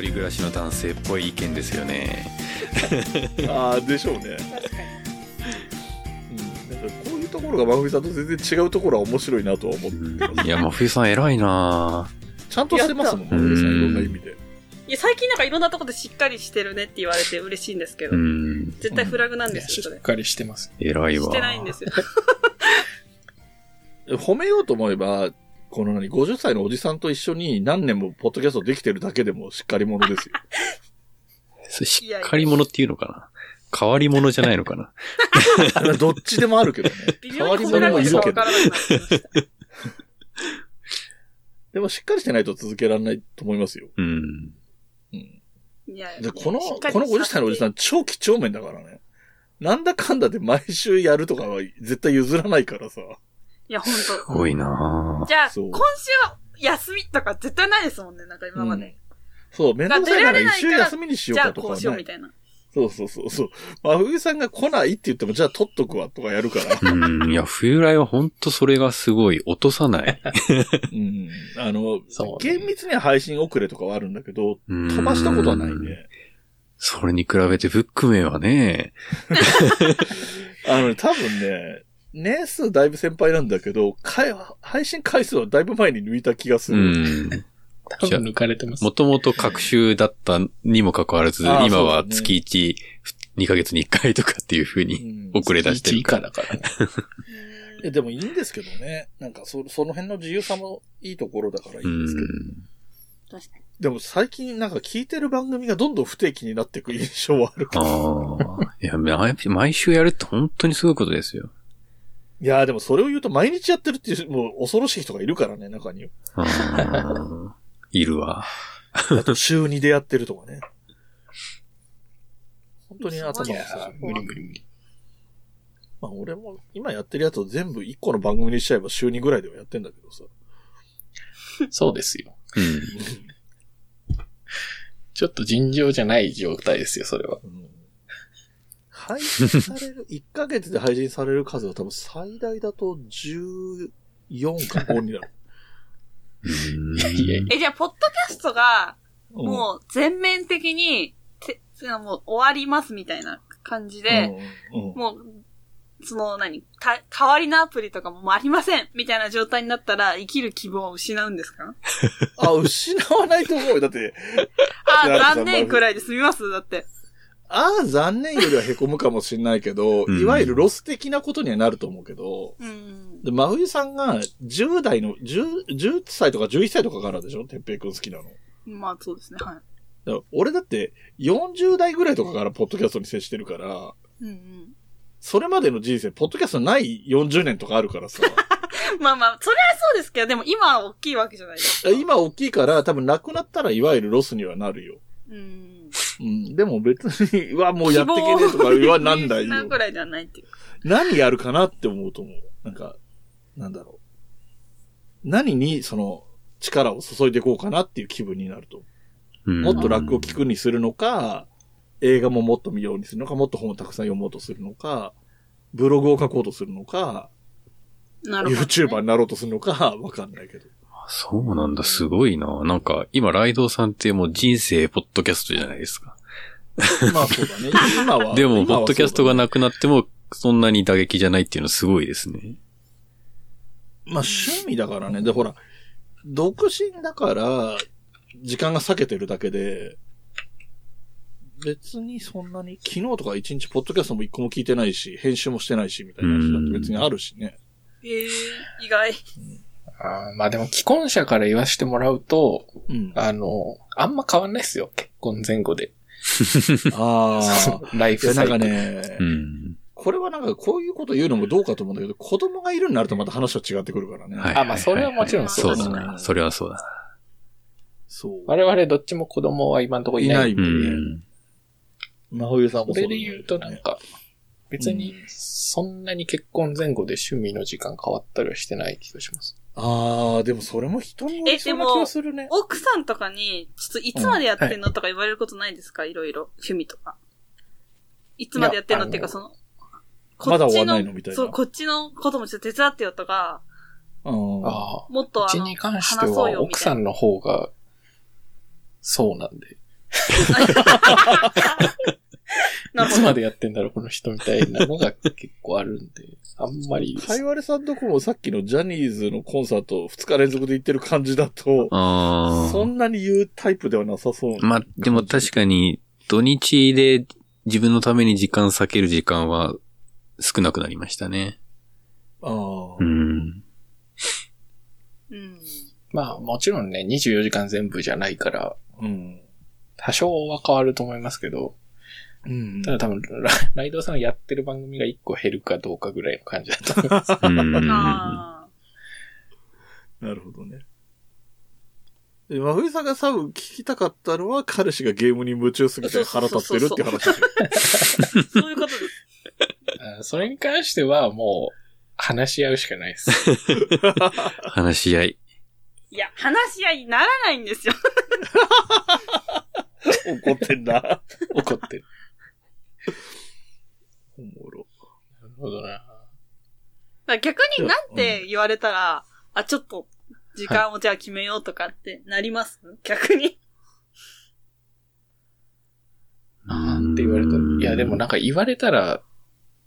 人暮らしの男性っぽい意見ですよね。ああ、でしょうね。確かに。うん。なんかこういうところが真冬さんと全然違うところは面白いなとは思ってます。いや、真冬さん偉いなちゃんとしてますもん、真冬さん、いろんな意味で。いや、最近なんかいろんなところでしっかりしてるねって言われて嬉しいんですけど、うん。絶対フラグなんねですよ。しっかりしてます。偉いわ。してないんですよ。褒めようと思えば、この何、50歳のおじさんと一緒に何年もポッドキャストできてるだけでもしっかり者ですよ。それしっかり者っていうのかな？変わり者じゃないのかな？どっちでもあるけどね。微変わり者もいるけど。でもしっかりしてないと続けられないと思いますよ。うん。うん。いやで、この、この50歳のおじさん。ん超几帳面だからね。なんだかんだで毎週やるとかは絶対譲らないからさ。いや、ほんすと。ごいなじゃあ、今週は休みとか絶対ないですもんね、なんか今まで。そう、めんどくさいなら一週休みにしようじゃあ、かとかはないこうしようみ。たいな。そうそうそうそう。真冬さんが来ないって言っても、じゃあ取っとくわとかやるから。うん。いや、冬来は本当それがすごい落とさない。うん。あの、そうね厳密には配信遅れとかはあるんだけど、うん飛ばしたことはないね。それに比べてブックメンはね、あのね、多分ね、年数だいぶ先輩なんだけど、配信回数はだいぶ前に抜いた気がすうる。ん。多分抜かれてます。もともと各週だったにもかかわらず、今は月1、2ヶ月に1回とかっていう風にうん遅れ出して1以るから。下だからね。いやでもいいんですけどね。なんかそ、その辺の自由さもいいところだからいいんですけど。確かに。でも最近なんか聞いてる番組がどんどん不定期になっていく印象はあるけど。ああ。いや、毎毎週やるって本当にすごいことですよ。いやーでもそれを言うと毎日やってるっていう、もう恐ろしい人がいるからね、中には。いるわ。あと週2でやってるとかね。本当に頭いがいやさー、無理無理無理。まあ俺も今やってるやつを全部1個の番組にしちゃえば週2ぐらいではやってんだけどさ。そうですよ。うん。ちょっと尋常じゃない状態ですよ、それは。うん配信される、1ヶ月で配信される数は多分最大だと14か5になる。え、じゃあ、ポッドキャストが、うんもう全面的に、て、もう終わりますみたいな感じで、うんうんもう、その何、た、代わりのアプリとかもありませんみたいな状態になったら生きる希望を失うんですか？あ、失わないと思うよ。だって、あ残念くらいで済みますだって。ああ、残念よりは凹むかもしれないけど、うんいわゆるロス的なことにはなると思うけど、うん。で、真冬さんが10代の、10、10歳とか11歳とかからでしょ？てっぺいくん好きなの。まあそうですね、はい。ら俺だって40代ぐらいとかからポッドキャストに接してるから、うんうん。それまでの人生、ポッドキャストない40年とかあるからさ。まあまあ、それはそうですけど、でも今は大きいわけじゃないですか。今大きいから多分なくなったらいわゆるロスにはなるよ。うん。うん。でも別に、うわ、もうやってけねえとか言わなんだよ希望を失う。くらいではないっていう。何やるかなって思うと思う。なんか、なんだろう。何にその力を注いでいこうかなっていう気分になると。うんもっと楽を聞くにするのか、映画ももっと見ようにするのか、もっと本をたくさん読もうとするのか、ブログを書こうとするのか、なるほど、YouTuber になろうとするのか、わかんないけど。そうなんだ、すごいな。なんか、今、ライドウさんってもう人生ポッドキャストじゃないですか。まあそうだね。今は。でも、ポッドキャストがなくなっても、そんなに打撃じゃないっていうのはすごいですね。まあ趣味だからね。で、ほら、独身だから、時間が避けてるだけで、別にそんなに、昨日とか一日ポッドキャストも一個も聞いてないし、編集もしてないし、みたいな話だって別にあるしね。ええ意外。あーまあでも既婚者から言わせてもらうと、うん。あの、あんま変わんないですよ。結婚前後で。ああ。ライフサイクル。ね、うん。これはなんかこういうこと言うのもどうかと思うんだけど、子供がいるになるとまた話は違ってくるからね。はい。あまあそれはもちろんそうそうだな。それはそうだそう。我々どっちも子供は今のところいない。いな。うん。真冬さんもそそうだねれで言うとなんか、別にそんなに結婚前後で趣味の時間変わったりはしてない気がします。ああ、でもそれも人によりそうな気がするね。奥さんとかに、ちょっといつまでやってんのとか言われることないですか？いろいろ。趣味とか。いつまでやってんのっていうか、いやその、まだ終わんこっちないのみたいなそう、こっちのこともちょっと手伝ってよとか、うん。ああ。もっとあの、うちに関して話そうは。奥さんの方が、そうなんで。ない。つまでやってんだろう、この人みたいなのが結構あるんで、あんまりかいわれさんとこもさっきのジャニーズのコンサート2日連続で行ってる感じだと。そんなに言うタイプではなさそうなまあ、でも確かに、土日で自分のために時間割ける時間は少なくなりましたね。ああう。ん。うん。まあ、もちろんね、24時間全部じゃないから、うん。多少は変わると思いますけど、うん。ただ多分、ラ ライドさんがやってる番組が1個減るかどうかぐらいの感じだと思います。なるほどね。で、真冬さんが多分聞きたかったのは、彼氏がゲームに夢中すぎて腹立ってるっていう話そういうことです。あそれに関してはもう、話し合うしかないです。話し合い。いや、話し合いにならないんですよ。怒ってんな。怒ってる。おもろ。なるほどな。だから逆になんて言われたら、あ、ちょっと、時間をじゃあ決めようとかってなります？逆に。なんて言われたら。いや、でもなんか言われたら、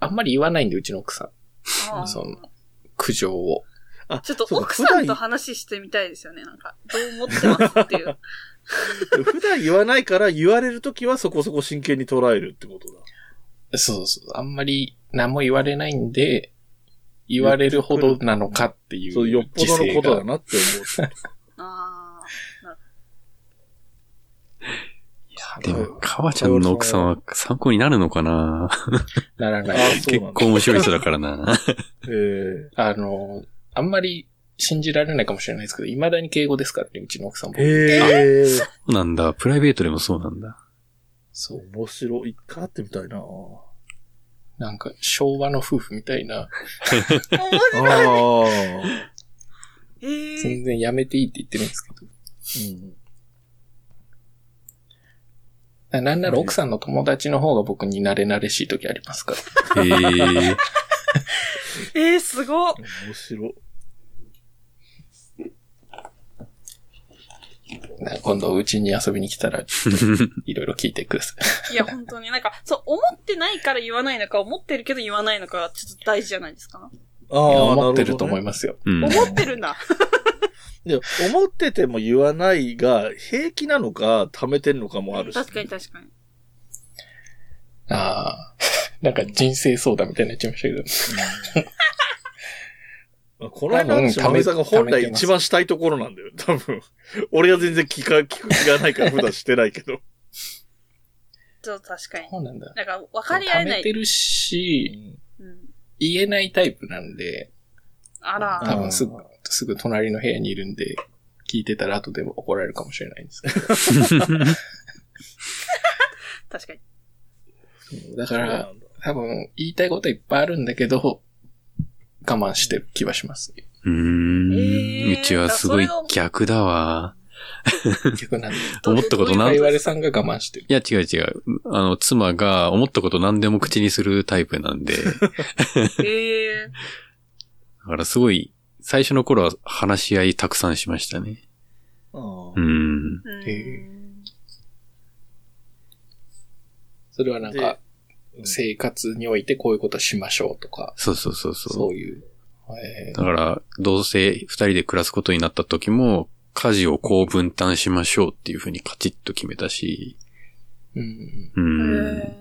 あんまり言わないんで、うちの奥さん。そんな苦情を。あちょっと奥さんと話してみたいですよね。なんか、どう思ってますっていう。普段普段言わないから言われるときはそこそこ真剣に捉えるってことだ。そうそう。あんまり何も言われないんで、言われるほどなのかっていう。そう、よっぽどのことだな。なって思う。ああ、なるでも、かわちゃんの奥さんは参考になるのかな？ならなあい。結構面白い人だからな。ええあの、あんまり信じられないかもしれないですけど、未だに敬語ですからね、うちの奥さんも。へえ。そうなんだ。プライベートでもそうなんだ。そう。面白い。一回会ってみたいな。なんか、昭和の夫婦みたいな、あ全然やめていいって言ってるんですけど。うん。なんなら奥さんの友達の方が僕に慣れ慣れしい時ありますから。へえ。えー、すごっ面白い。今度うちに遊びに来たら、いろいろ聞いてください。いや、本当になんか、そう、思ってないから言わないのか、思ってるけど言わないのか、ちょっと大事じゃないですか。ああ、思ってると思いす。ますよ。うん。思ってるんだ。いや、思ってても言わないが、平気なのか、溜めてんのかもあるし。確かに確かに。ああ。なんか人生相談みたいになっちゃいましたけど。うんこの間の話、まめさんが本来一番したいところなんだよ。多分。俺は全然聞か、聞く気がないから普段してないけど。ちょっと確かに。そうなんだ。なんか、分かり合えない。てるし、うん、言えないタイプなんで、あら、多分すぐ、すぐ隣の部屋にいるんで、聞いてたら後で怒られるかもしれないんですけ 確かに。ど。だから、多分言いたいこといっぱいあるんだけど、我慢してる気はします。うーん。えーうちはすごい逆だわ。逆なんで。思ったことなんかいわれさんが我慢してる？いや、違う違う。あの、妻が思ったこと何でも口にするタイプなんで、だええからすごい、最初の頃は話し合いたくさんしましたね。ああうん。それはなんか、生活においてこういうことしましょうとか、そうそうそうそう。そういう。えだから、どうせ二人で暮らすことになった時も、家事をこう分担しましょうっていうふうにカチッと決めたし、ーうんうん。だへ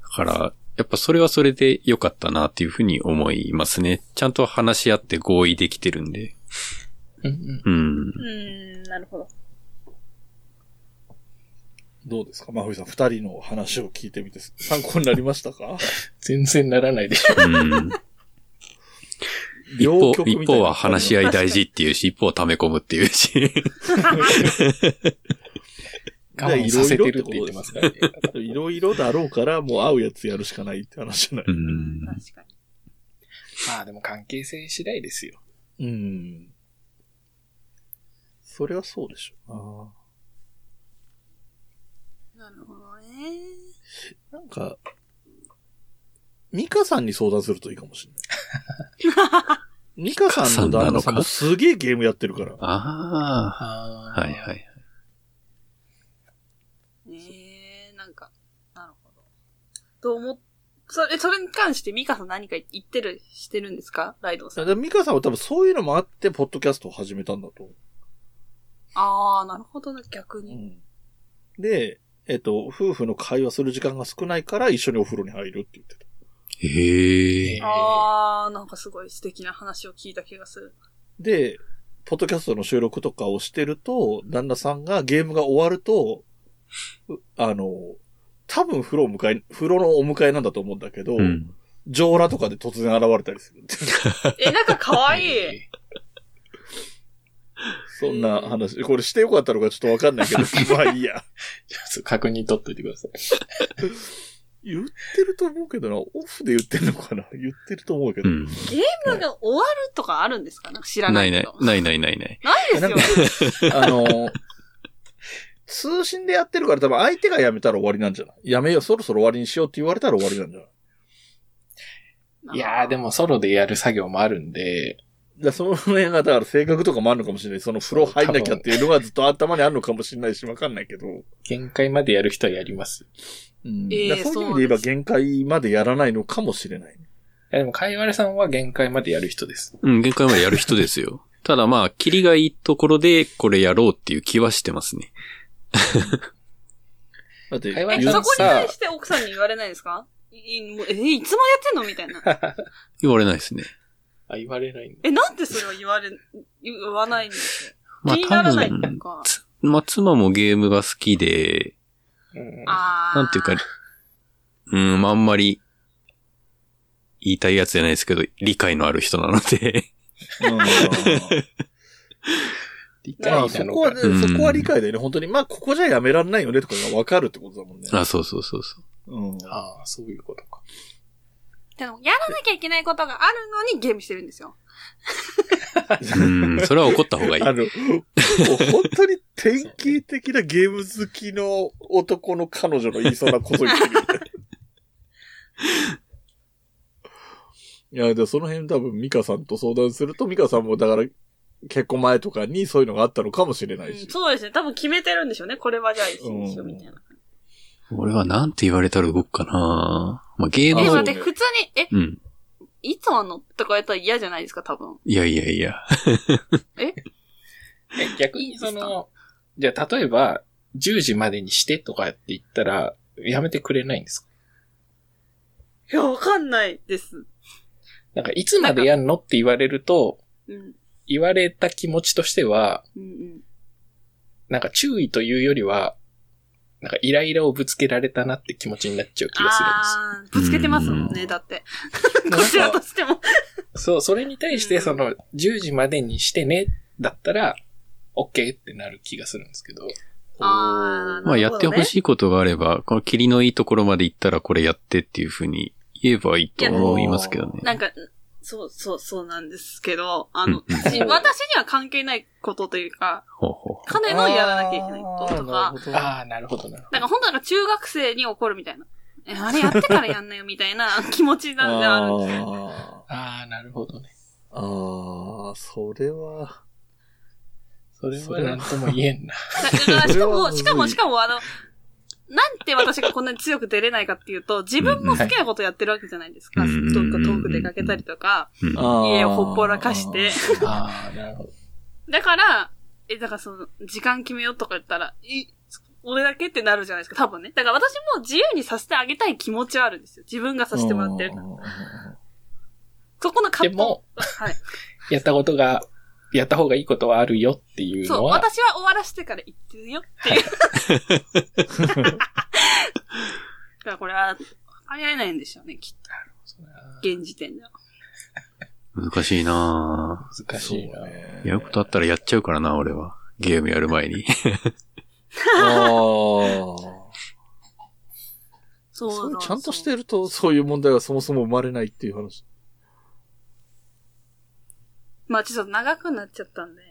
から、やっぱそれはそれで良かったなっていうふうに思いますね。ちゃんと話し合って合意できてるんで。うんうんうん。ーうん、なるほど。どうですか？まふいさん、二人の話を聞いてみて、参考になりましたか？全然ならないでしょ。うん。一両方、一方は話し合い大事っていうし、一方は溜め込むっていうし。我慢させてるって言ってますからね。いろいろだろうから、もう会うやつやるしかないって話じゃない。うん。確かに。まあでも関係性次第ですよ。うん。それはそうでしょなるほどね。うな。なんか、ミカさんに相談するといいかもしれない。ミカさんの旦那さんもすげえゲームやってるから。ああ。あはいはい。ねえ、なんか、なるほど。と思っ、それ、それに関してミカさん何か言ってる、してるんですか？ライドウさん。ミカさんは多分そういうのもあって、ポッドキャストを始めたんだと思ああ、なるほどな、逆う。に。で、えっと、夫婦の会話する時間が少ないから一緒にお風呂に入るって言ってた。へえ。ああ、なんかすごい素敵な話を聞いた気がする。で、ポッドキャストの収録とかをしてると、旦那さんがゲームが終わると、うあの、多分風呂を迎え、風呂のお迎えなんだと思うんだけど、うん。上裸とかで突然現れたりするって。え、なんか可愛いえ そんな話。これしてよかったのかちょっとわかんないけど、まあいいや。ーちょっと確認取っといてください。言ってると思うけどな、オフで言ってんのかな？言ってると思うけど。うん。ゲームが終わるとかあるんですか？なんか知らなないいない。ないないないない。ないですよ。あの、通信でやってるから多分相手が辞めたら終わりなんじゃない？やめよう、そろそろ終わりにしようって言われたら終わりなんじゃない？いやーでもソロでやる作業もあるんで、だその辺が、だから性格とかもあるのかもしれない。その風呂入んなきゃっていうのがずっと頭にあるのかもしれないし、わかんないけど。限界までやる人はやります。うんええだからそういう意味で言えば限界までやらないのかもしれない。いやでも、かいわれさんは限界までやる人です。うん、限界までやる人ですよ。ただまあ、キリがいいところでこれやろうっていう気はしてますね。だって、え、そこに対して奥さんに言われないですか？え、いつまでやってんの？みたいな。言われないですね。あ、言われないんだ。え、なんでそれは言われ、言わないんですよ。まあ気にならない多分、っていうか。つまあ妻もゲームが好きで、うんあーなんていうか、うん、まああんまり、言いたいやつじゃないですけど、理解のある人なので、うん理まあ解なのかそこはね、。うんそこは理解だよね。本当に、まあ、ここじゃやめらんないよねとかがわかるってことだもんね。あ、そうそうそうそう。うん。ああ、そういうことか。でも、やらなきゃいけないことがあるのにゲームしてるんですよ。うん、それは怒った方がいい。あの、本当に典型的なゲーム好きの男の彼女の言いそうなこと言ってる。いや、でもその辺多分ミカさんと相談すると、ミカさんもだから結婚前とかにそういうのがあったのかもしれないし。うんそうですね。多分決めてるんでしょうね。これはじゃあ一緒にしようみたいな。俺はなんて言われたら動くかなまあゲーえ、ムをあそうね待って、普通に、え、うん。いつあんのとかやったら嫌じゃないですか、多分。いやいやいや。え、逆にその、じゃあ例えば、10時までにしてとかって言ったら、やめてくれないんですか？いや、わかんないです。なんか、いつまでやんのって言われると、うん。言われた気持ちとしては、うんうん。なんか注意というよりは、なんかイライラをぶつけられたなって気持ちになっちゃう気がするんあー、ぶつけてますもんね、うんだって。なんかこちらとしても。です。そう、それに対してその、10時までにしてね、だったら、OK ってなる気がするんですけど。あー、まあやってほい。しいことがあれば、この霧のいいところまで行ったらこれやってっていうふうに言えばいいと思いますけどね。なんか、そうそうそうなんですけど、あの、私私には関係ないことというか、ほうほ彼のやらなきゃいけないこととか、ああ、なるほどなるほなんか本当なんか中学生に怒るみたいな。え、あれやってからやんなよみたいな気持ちなんであるんですよ。あど。ああ、なるほどね。あ、ああ、それは、それはなんとも言えんな。だからしかも、しかも、しかもあの、なんで私がこんなに強く出れないかっていうと、自分も好きなことやってるわけじゃないですか。うん。うんどっか遠く出かけたりとか、家をほっぽらかして。ああ、なるほど。だから、え、だからその、時間決めようとか言ったら、い、俺だけってなるじゃないですか、多分ね。だから私も自由にさせてあげたい気持ちはあるんですよ。自分がさせてもらってるから。そこの葛藤。でも、はい。やったことが、やった方がいいことはあるよっていうそう、のは、私は終わらせてから言ってるよっていう。からこれは、流行れないんでしょうね、きっと。現時点では。難しいな難しいな。やることあったらやっちゃうからな、俺は。ゲームやる前に。ああ。そうそだうちゃんとしてると、そういう問題はそもそも生まれないっていう話。まあちょっと長くなっちゃったんで。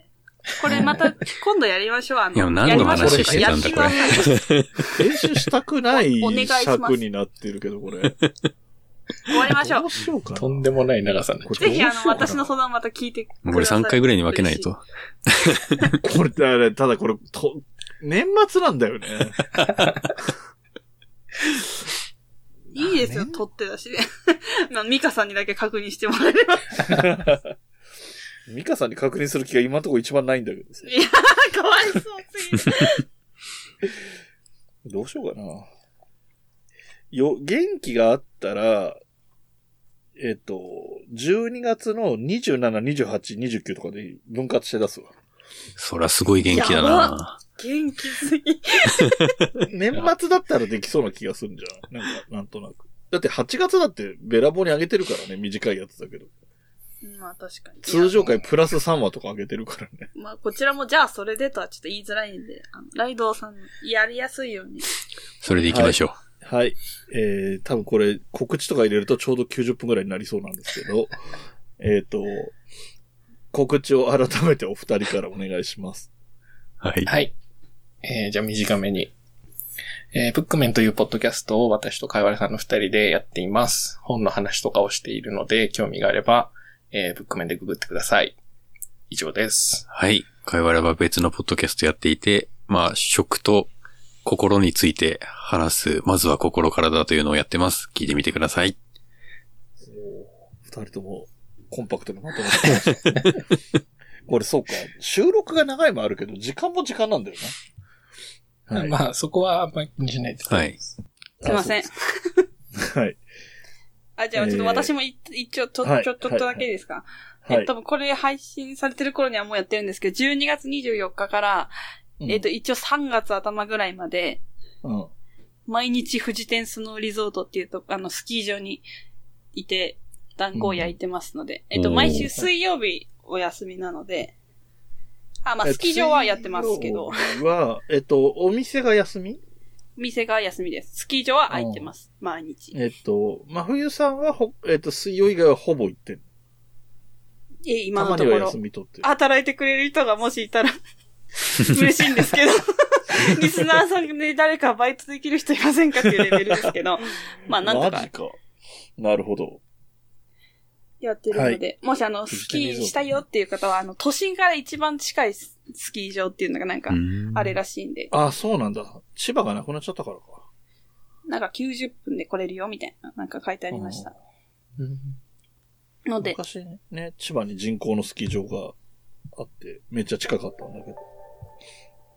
これまた 今度やりましょう。あの、いや何の話してたんだこれやります編集したくない尺になってるけど、これ。終わりましょうどう。しようかな。とんでもない長さになっちゃぜひあの、私の相談また聞いてください。これ3回ぐらいに分けないと。。これ、だからただこれ、と、年末なんだよね。いいですよ、ね取って出しで。まあ、ミカさんにだけ確認してもらえれば。ミカさんに確認する気が今のところ一番ないんだけどさいやー、かわいそうすぎる。どうしようかな。よ、元気があったら、えっ、と、12月の27、28、29とかで分割して出すわ。そらすごい元気だな元気すぎ。年末だったらできそうな気がするんじゃん。なんか、なんとなく。だって8月だってべらぼうに上げてるからね、短いやつだけど。まあ確かに。通常回プラス3話とか上げてるからね。まあこちらもじゃあそれでとはちょっと言いづらいんで、あの、ライドウさんやりやすいように。それで行きましょう。はい。えー、多分これ告知とか入れるとちょうど90分くらいになりそうなんですけど、えっと、告知を改めてお二人からお願いします。はい。はい。えー、じゃあ短めに。えー、ブックメンというポッドキャストを私とかいわれさんの二人でやっています。本の話とかをしているので、興味があれば、えー、ブックメンでググってください。以上です。はい。会話は別のポッドキャストやっていて、まあ、食と心について話す、まずは心からだというのをやってます。聞いてみてください。二人ともコンパクトにまとめてました。これそうか。収録が長いもあるけど、時間も時間なんだよな。はい。まあ、そこはあんまり気にしないです。はい。すいません。はい。あ、じゃあちょっと私もい一応ちょ、はいちょ、ちょっとだけいいですか、はいえっと、これ配信されてる頃にはもうやってるんですけど、12月24日から、うんえっと、一応3月頭ぐらいまで、うん。毎日富士天スノーリゾートっていうと、あの、スキー場にいて、団子を焼いてますので、えっと、おー毎週水曜日お休みなので、あ、まあ、スキー場はやってますけど、は、えっと、お店が休み？店が休みです。スキー場は空いてます。毎日。えっと、真冬さんはほ、えっと、水曜以外はほぼ行ってる。え、今のところ休、み取ってる。働いてくれる人がもしいたら、嬉しいんですけど、リスナーさんで誰かバイトできる人いませんかっていうレベルですけど、まあなんとかマジか。なるほど。やってるので、もしあの、スキーしたいよっていう方は、あの、都心から一番近いススキー場っていうのがなんか、あれらしいんで、あ、そうなんだ。千葉がなくなっちゃったからか。なんか90分で来れるよみたいな、なんか書いてありました。ので、昔ね、千葉に人工のスキー場があって、めっちゃ近かったんだけど。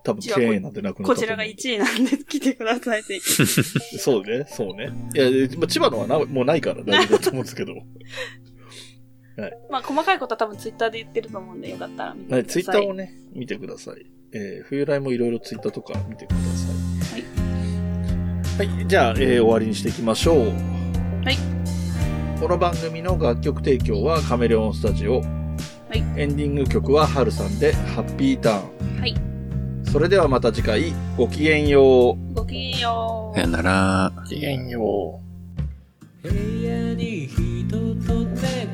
多分、経営なんてなくなこちらが1位なんで来てくださいって。そうね、そうね。いや、でまあ千葉のはなもうないから大丈夫だと思うんですけど。まあ細かいことは多分ツイッターで言ってると思うんで、よかったら見てくださ。はいい、ツイッターをね、見てください。えー、冬来もいろいろツイッターとか見てください。はい。はい、じゃあ、えー終わりにしていきましょう。はい。この番組の楽曲提供はカメレオンスタジオ。はい。エンディング曲はハルさんで、ハッピーターン。はい。それではまた次回、ごきげんよう。ごきげんようさよ。なら。ごきげんよう。部屋に人と猫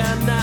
and now.